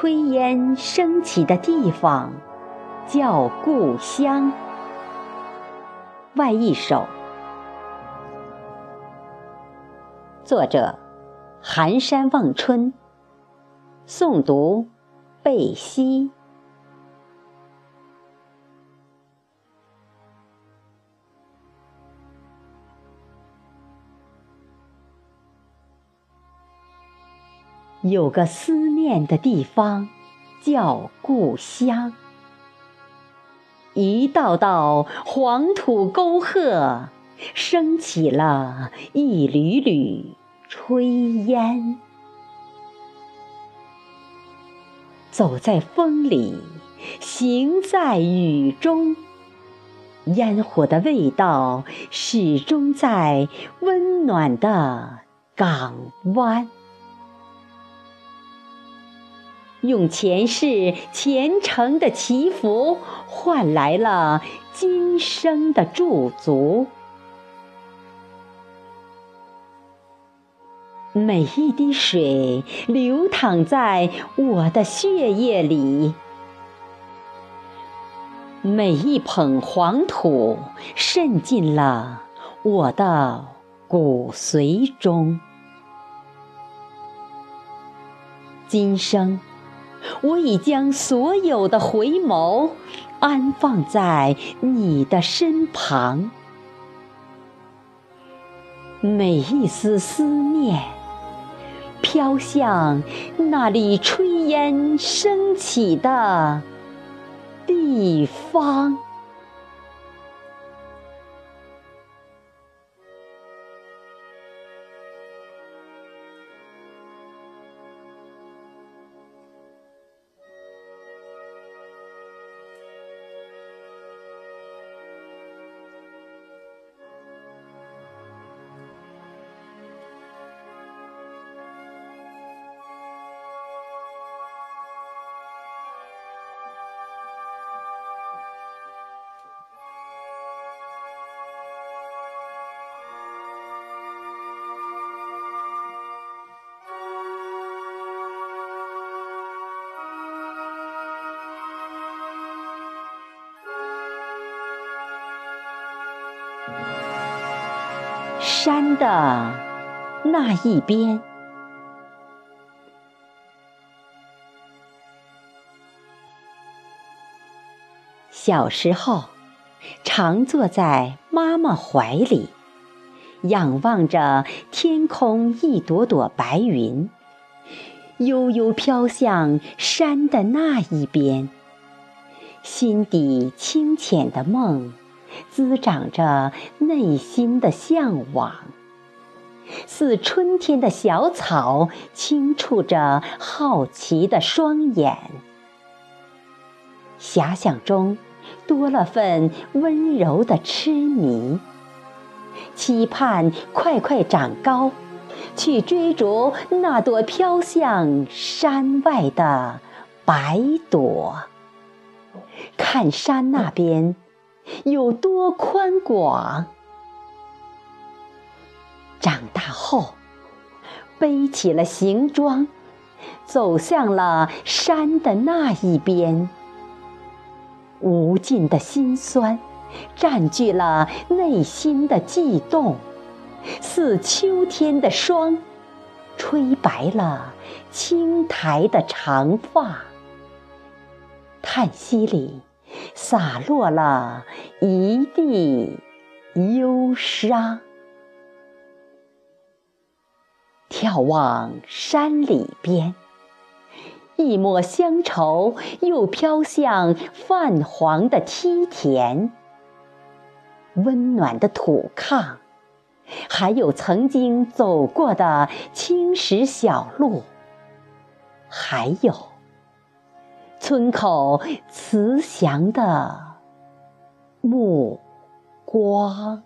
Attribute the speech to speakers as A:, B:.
A: 炊烟升起的地方叫故乡。外一首，作者：寒山望春，诵读：贝西。有个思念的地方，叫故乡。一道道黄土沟壑，升起了一缕缕炊烟。走在风里，行在雨中，烟火的味道始终在温暖的港湾。用前世虔诚的祈福，换来了今生的驻足。每一滴水流淌在我的血液里，每一捧黄土渗进了我的骨髓中。今生。我已将所有的回眸安放在你的身旁，每一丝思念飘向那里炊烟升起的地方。山的那一边，小时候常坐在妈妈怀里，仰望着天空一朵朵白云，悠悠飘向山的那一边，心底清浅的梦。滋长着内心的向往，似春天的小草，轻触着好奇的双眼。遐想中多了份温柔的痴迷，期盼快快长高，去追逐那朵飘向山外的白朵。看山那边。有多宽广？长大后，背起了行装，走向了山的那一边。无尽的心酸，占据了内心的悸动，似秋天的霜，吹白了青苔的长发。叹息里。洒落了一地忧伤，眺望山里边，一抹乡愁又飘向泛黄的梯田。温暖的土炕，还有曾经走过的青石小路，还有。村口慈祥的目光。